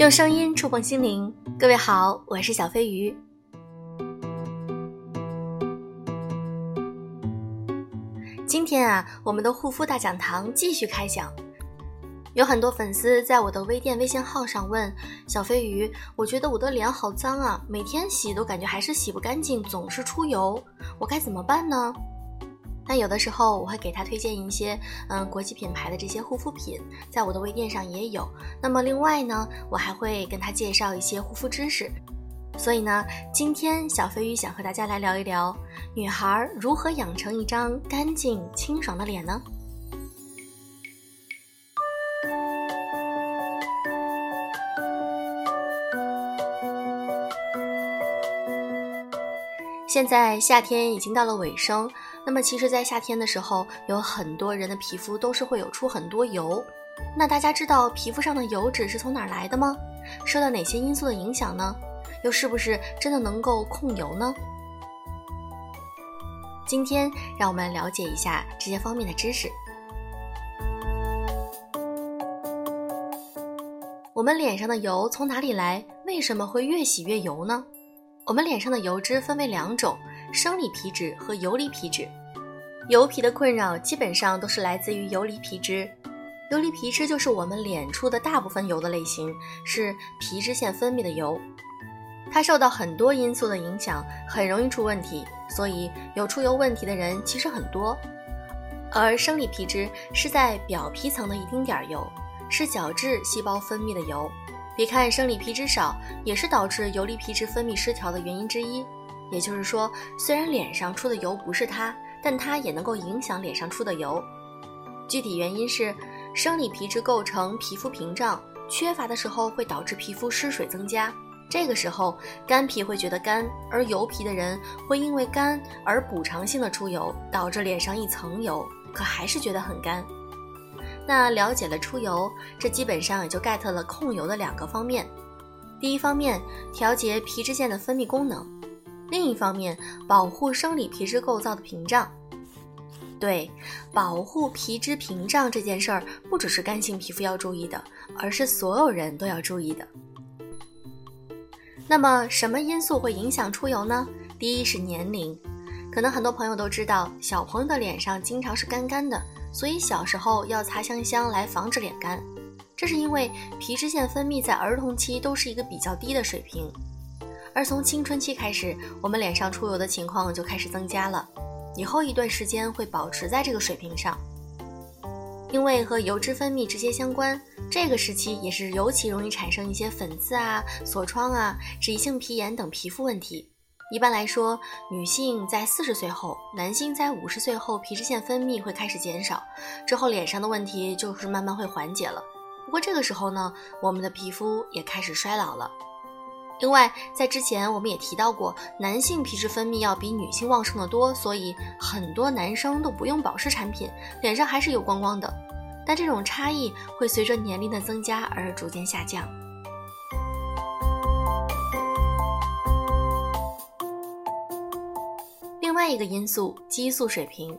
用声音触碰心灵，各位好，我是小飞鱼。今天啊，我们的护肤大讲堂继续开讲。有很多粉丝在我的微店微信号上问小飞鱼：“我觉得我的脸好脏啊，每天洗都感觉还是洗不干净，总是出油，我该怎么办呢？”那有的时候我会给他推荐一些嗯国际品牌的这些护肤品，在我的微店上也有。那么另外呢，我还会跟他介绍一些护肤知识。所以呢，今天小飞鱼想和大家来聊一聊，女孩如何养成一张干净清爽的脸呢？现在夏天已经到了尾声，那么其实，在夏天的时候，有很多人的皮肤都是会有出很多油。那大家知道皮肤上的油脂是从哪来的吗？受到哪些因素的影响呢？又是不是真的能够控油呢？今天让我们了解一下这些方面的知识。我们脸上的油从哪里来？为什么会越洗越油呢？我们脸上的油脂分为两种：生理皮脂和游离皮脂。油皮的困扰基本上都是来自于游离皮脂。游离皮脂就是我们脸出的大部分油的类型，是皮脂腺分泌的油。它受到很多因素的影响，很容易出问题。所以有出油问题的人其实很多。而生理皮脂是在表皮层的一丁点儿油，是角质细胞分泌的油。别看生理皮脂少，也是导致游离皮脂分泌失调的原因之一。也就是说，虽然脸上出的油不是它，但它也能够影响脸上出的油。具体原因是，生理皮脂构成皮肤屏障，缺乏的时候会导致皮肤失水增加。这个时候，干皮会觉得干，而油皮的人会因为干而补偿性的出油，导致脸上一层油，可还是觉得很干。那了解了出油，这基本上也就 get 了控油的两个方面。第一方面，调节皮脂腺的分泌功能；另一方面，保护生理皮脂构造的屏障。对，保护皮脂屏障这件事儿，不只是干性皮肤要注意的，而是所有人都要注意的。那么，什么因素会影响出油呢？第一是年龄，可能很多朋友都知道，小朋友的脸上经常是干干的。所以小时候要擦香香来防止脸干，这是因为皮脂腺分泌在儿童期都是一个比较低的水平，而从青春期开始，我们脸上出油的情况就开始增加了，以后一段时间会保持在这个水平上，因为和油脂分泌直接相关，这个时期也是尤其容易产生一些粉刺啊、痤疮啊、脂溢性皮炎等皮肤问题。一般来说，女性在四十岁后，男性在五十岁后，皮脂腺分泌会开始减少，之后脸上的问题就是慢慢会缓解了。不过这个时候呢，我们的皮肤也开始衰老了。另外，在之前我们也提到过，男性皮脂分泌要比女性旺盛的多，所以很多男生都不用保湿产品，脸上还是油光光的。但这种差异会随着年龄的增加而逐渐下降。另外一个因素，激素水平，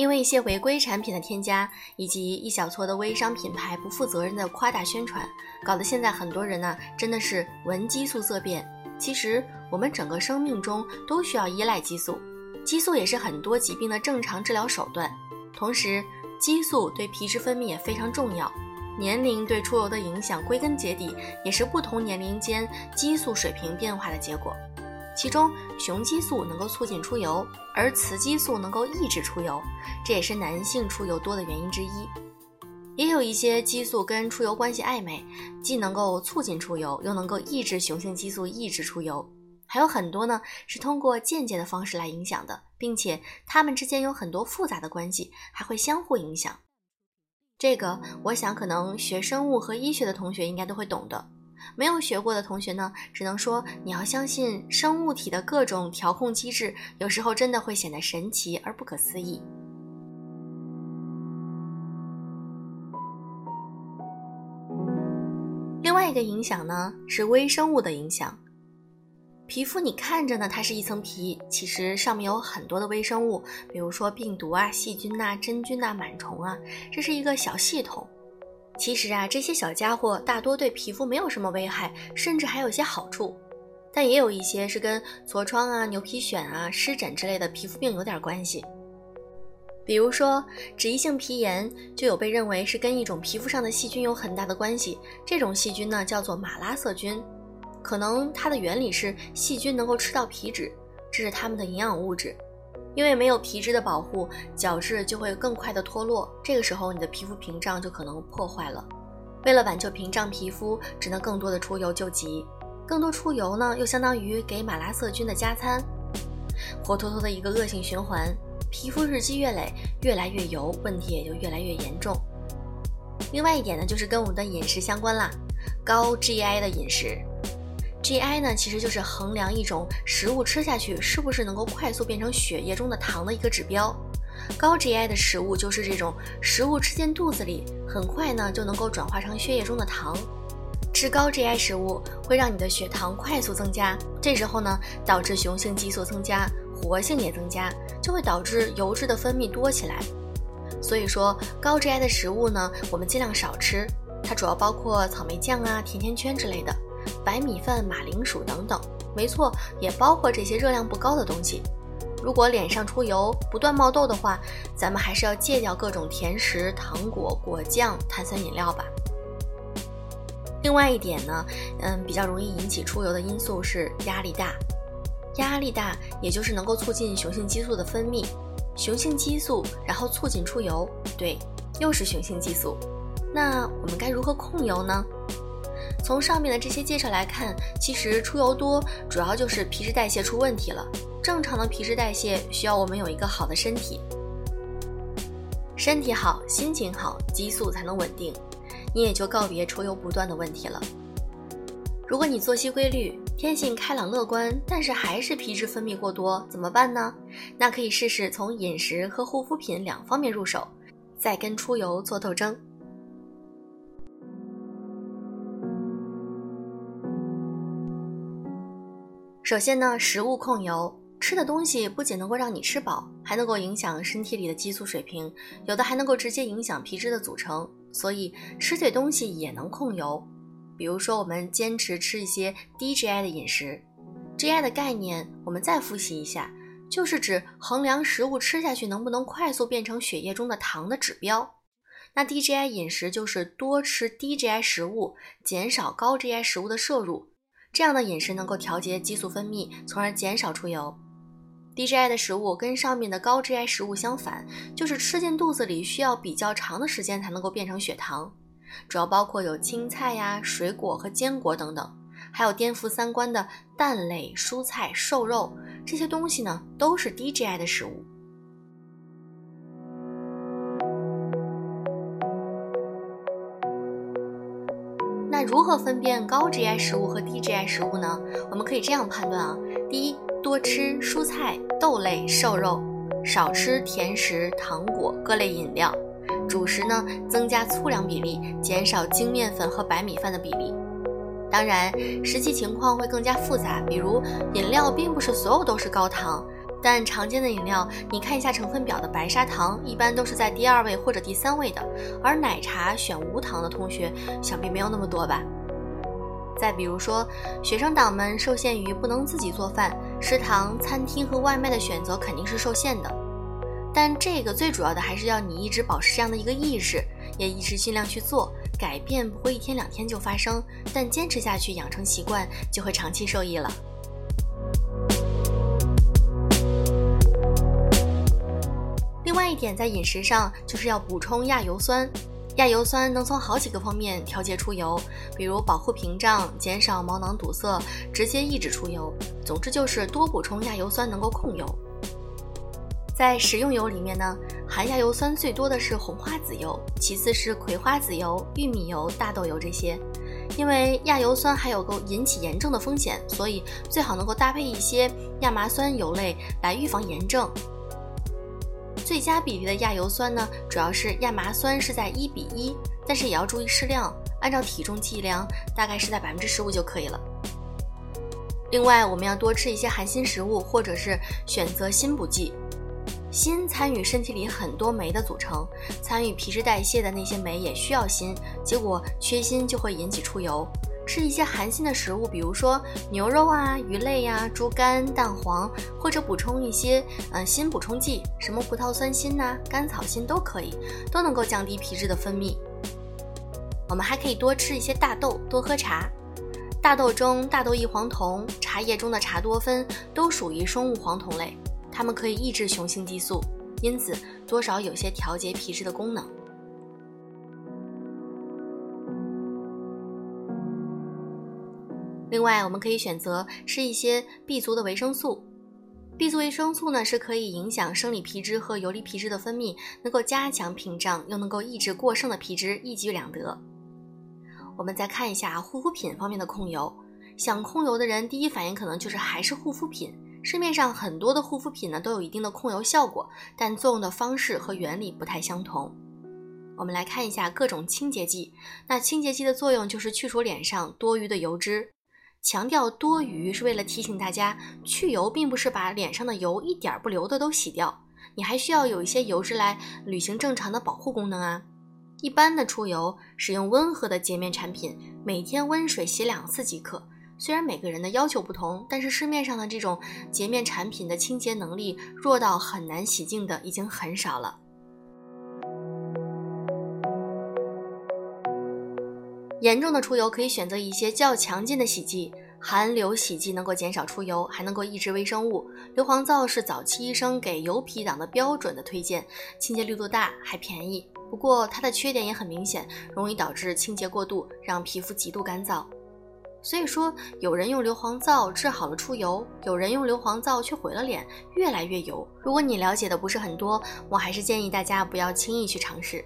因为一些违规产品的添加，以及一小撮的微商品牌不负责任的夸大宣传，搞得现在很多人呢真的是闻激素色变。其实我们整个生命中都需要依赖激素，激素也是很多疾病的正常治疗手段。同时，激素对皮脂分泌也非常重要。年龄对出油的影响，归根结底也是不同年龄间激素水平变化的结果。其中，雄激素能够促进出油，而雌激素能够抑制出油，这也是男性出油多的原因之一。也有一些激素跟出油关系暧昧，既能够促进出油，又能够抑制雄性激素抑制出油。还有很多呢，是通过间接的方式来影响的，并且它们之间有很多复杂的关系，还会相互影响。这个，我想可能学生物和医学的同学应该都会懂的。没有学过的同学呢，只能说你要相信生物体的各种调控机制，有时候真的会显得神奇而不可思议。另外一个影响呢，是微生物的影响。皮肤你看着呢，它是一层皮，其实上面有很多的微生物，比如说病毒啊、细菌呐、真菌呐、螨虫啊，这是一个小系统。其实啊，这些小家伙大多对皮肤没有什么危害，甚至还有些好处。但也有一些是跟痤疮啊、牛皮癣啊、湿疹之类的皮肤病有点关系。比如说，脂溢性皮炎就有被认为是跟一种皮肤上的细菌有很大的关系。这种细菌呢，叫做马拉色菌。可能它的原理是细菌能够吃到皮脂，这是它们的营养物质。因为没有皮脂的保护，角质就会更快的脱落，这个时候你的皮肤屏障就可能破坏了。为了挽救屏障皮肤，只能更多的出油救急。更多出油呢，又相当于给马拉色菌的加餐，活脱脱的一个恶性循环。皮肤日积月累，越来越油，问题也就越来越严重。另外一点呢，就是跟我们的饮食相关啦，高 GI 的饮食。GI 呢，其实就是衡量一种食物吃下去是不是能够快速变成血液中的糖的一个指标。高 GI 的食物就是这种食物吃进肚子里，很快呢就能够转化成血液中的糖。吃高 GI 食物会让你的血糖快速增加，这时候呢，导致雄性激素增加，活性也增加，就会导致油脂的分泌多起来。所以说，高 GI 的食物呢，我们尽量少吃。它主要包括草莓酱啊、甜甜圈之类的，白米饭、马铃薯等等。没错，也包括这些热量不高的东西。如果脸上出油、不断冒痘的话，咱们还是要戒掉各种甜食、糖果、果酱、碳酸饮料吧。另外一点呢，嗯，比较容易引起出油的因素是压力大。压力大，也就是能够促进雄性激素的分泌，雄性激素然后促进出油，对，又是雄性激素。那我们该如何控油呢？从上面的这些介绍来看，其实出油多主要就是皮脂代谢出问题了。正常的皮脂代谢需要我们有一个好的身体，身体好，心情好，激素才能稳定。你也就告别出油不断的问题了。如果你作息规律，天性开朗乐观，但是还是皮脂分泌过多，怎么办呢？那可以试试从饮食和护肤品两方面入手，再跟出油做斗争。首先呢，食物控油，吃的东西不仅能够让你吃饱，还能够影响身体里的激素水平，有的还能够直接影响皮脂的组成。所以吃对东西也能控油，比如说我们坚持吃一些低 GI 的饮食。GI 的概念我们再复习一下，就是指衡量食物吃下去能不能快速变成血液中的糖的指标。那低 GI 饮食就是多吃低 GI 食物，减少高 GI 食物的摄入，这样的饮食能够调节激素分泌，从而减少出油。低 GI 的食物跟上面的高 GI 食物相反，就是吃进肚子里需要比较长的时间才能够变成血糖。主要包括有青菜呀、水果和坚果等等，还有颠覆三观的蛋类、蔬菜、瘦肉这些东西呢，都是低 GI 的食物。如何分辨高 GI 食物和低 GI 食物呢？我们可以这样判断啊，第一。多吃蔬菜、豆类、瘦肉，少吃甜食、糖果、各类饮料。主食呢，增加粗粮比例，减少精面粉和白米饭的比例。当然，实际情况会更加复杂。比如，饮料并不是所有都是高糖，但常见的饮料，你看一下成分表的白砂糖，一般都是在第二位或者第三位的。而奶茶选无糖的同学，想必没有那么多吧？再比如说，学生党们受限于不能自己做饭，食堂、餐厅和外卖的选择肯定是受限的。但这个最主要的还是要你一直保持这样的一个意识，也一直尽量去做。改变不会一天两天就发生，但坚持下去，养成习惯，就会长期受益了。另外一点，在饮食上就是要补充亚油酸。亚油酸能从好几个方面调节出油，比如保护屏障、减少毛囊堵塞、直接抑制出油。总之就是多补充亚油酸能够控油。在食用油里面呢，含亚油酸最多的是红花籽油，其次是葵花籽油、玉米油、大豆油这些。因为亚油酸还有个引起炎症的风险，所以最好能够搭配一些亚麻酸油类来预防炎症。最佳比例的亚油酸呢，主要是亚麻酸是在一比一，但是也要注意适量，按照体重计量，大概是在百分之十五就可以了。另外，我们要多吃一些含锌食物，或者是选择锌补剂。锌参与身体里很多酶的组成，参与皮脂代谢的那些酶也需要锌，结果缺锌就会引起出油。吃一些含锌的食物，比如说牛肉啊、鱼类呀、猪肝、蛋黄，或者补充一些嗯锌补充剂，什么葡萄酸锌呐、甘草锌都可以，都能够降低皮脂的分泌。我们还可以多吃一些大豆，多喝茶。大豆中大豆异黄酮、茶叶中的茶多酚都属于生物黄酮类，它们可以抑制雄性激素，因此多少有些调节皮质的功能。另外，我们可以选择吃一些 B 族的维生素。B 族维生素呢是可以影响生理皮质和游离皮质的分泌，能够加强屏障，又能够抑制过剩的皮脂，一举两得。我们再看一下护肤品方面的控油，想控油的人第一反应可能就是还是护肤品。市面上很多的护肤品呢都有一定的控油效果，但作用的方式和原理不太相同。我们来看一下各种清洁剂，那清洁剂的作用就是去除脸上多余的油脂。强调多余是为了提醒大家，去油并不是把脸上的油一点不留的都洗掉，你还需要有一些油脂来履行正常的保护功能啊。一般的出油，使用温和的洁面产品，每天温水洗两次即可。虽然每个人的要求不同，但是市面上的这种洁面产品的清洁能力弱到很难洗净的已经很少了。严重的出油可以选择一些较强劲的洗剂，含硫洗剂能够减少出油，还能够抑制微生物。硫磺皂是早期医生给油皮党的标准的推荐，清洁力度大，还便宜。不过它的缺点也很明显，容易导致清洁过度，让皮肤极度干燥。所以说，有人用硫磺皂治好了出油，有人用硫磺皂却毁了脸，越来越油。如果你了解的不是很多，我还是建议大家不要轻易去尝试。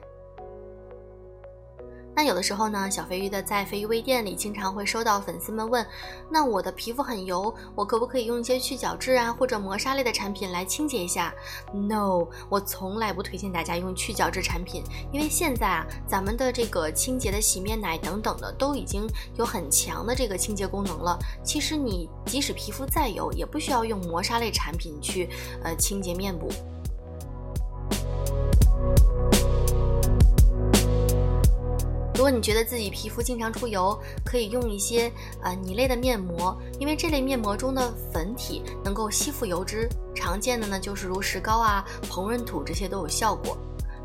那有的时候呢，小飞鱼的在飞鱼微店里经常会收到粉丝们问，那我的皮肤很油，我可不可以用一些去角质啊或者磨砂类的产品来清洁一下？No，我从来不推荐大家用去角质产品，因为现在啊，咱们的这个清洁的洗面奶等等的都已经有很强的这个清洁功能了。其实你即使皮肤再油，也不需要用磨砂类产品去呃清洁面部。如果你觉得自己皮肤经常出油，可以用一些呃泥类的面膜，因为这类面膜中的粉体能够吸附油脂。常见的呢就是如石膏啊、膨润土这些都有效果。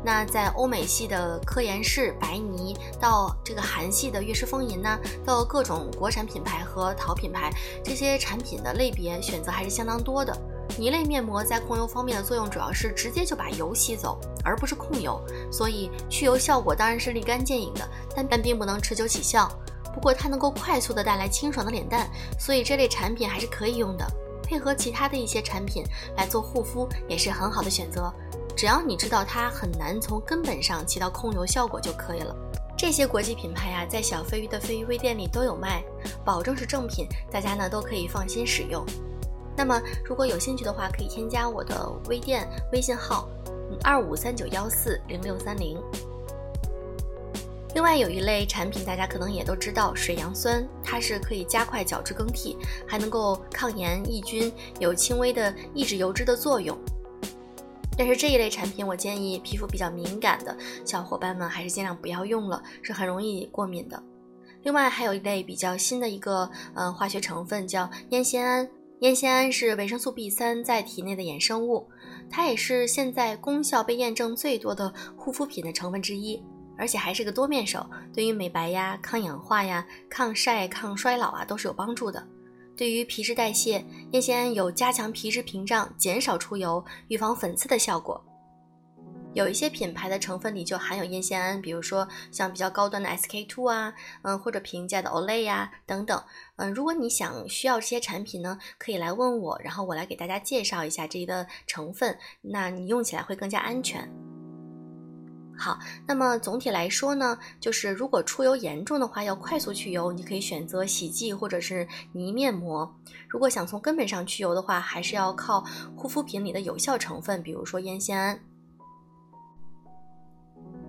那在欧美系的科颜氏、白泥，到这个韩系的悦诗风吟呢，到各种国产品牌和淘品牌，这些产品的类别选择还是相当多的。泥类面膜在控油方面的作用主要是直接就把油吸走，而不是控油，所以去油效果当然是立竿见影的，但但并不能持久起效。不过它能够快速的带来清爽的脸蛋，所以这类产品还是可以用的，配合其他的一些产品来做护肤也是很好的选择。只要你知道它很难从根本上起到控油效果就可以了。这些国际品牌呀，在小飞鱼的飞鱼微店里都有卖，保证是正品，大家呢都可以放心使用。那么，如果有兴趣的话，可以添加我的微店微信号二五三九幺四零六三零。另外，有一类产品大家可能也都知道，水杨酸，它是可以加快角质更替，还能够抗炎抑菌，有轻微的抑制油脂的作用。但是这一类产品，我建议皮肤比较敏感的小伙伴们还是尽量不要用了，是很容易过敏的。另外，还有一类比较新的一个呃化学成分叫烟酰胺。烟酰胺是维生素 B 三在体内的衍生物，它也是现在功效被验证最多的护肤品的成分之一，而且还是个多面手，对于美白呀、抗氧化呀、抗晒、抗衰老啊都是有帮助的。对于皮脂代谢，烟酰胺有加强皮脂屏障、减少出油、预防粉刺的效果。有一些品牌的成分里就含有烟酰胺，比如说像比较高端的 SK two 啊，嗯，或者平价的 Olay 呀等等，嗯，如果你想需要这些产品呢，可以来问我，然后我来给大家介绍一下这一个成分，那你用起来会更加安全。好，那么总体来说呢，就是如果出油严重的话，要快速去油，你可以选择洗剂或者是泥面膜。如果想从根本上去油的话，还是要靠护肤品里的有效成分，比如说烟酰胺。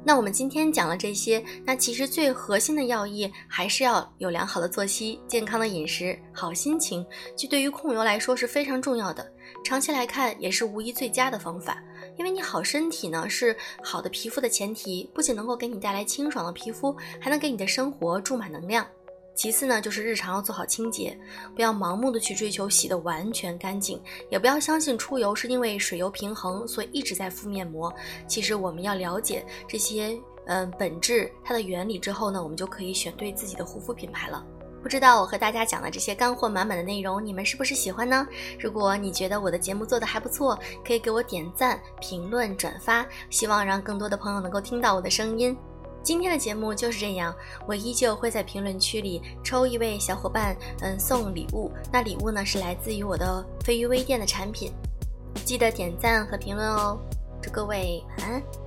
那我们今天讲了这些，那其实最核心的要义还是要有良好的作息、健康的饮食、好心情，这对于控油来说是非常重要的。长期来看，也是无疑最佳的方法。因为你好身体呢是好的皮肤的前提，不仅能够给你带来清爽的皮肤，还能给你的生活注满能量。其次呢，就是日常要做好清洁，不要盲目的去追求洗得完全干净，也不要相信出油是因为水油平衡，所以一直在敷面膜。其实我们要了解这些嗯本质它的原理之后呢，我们就可以选对自己的护肤品牌了。不知道我和大家讲的这些干货满满的内容，你们是不是喜欢呢？如果你觉得我的节目做的还不错，可以给我点赞、评论、转发，希望让更多的朋友能够听到我的声音。今天的节目就是这样，我依旧会在评论区里抽一位小伙伴，嗯，送礼物。那礼物呢是来自于我的飞鱼微店的产品，记得点赞和评论哦。祝各位晚安。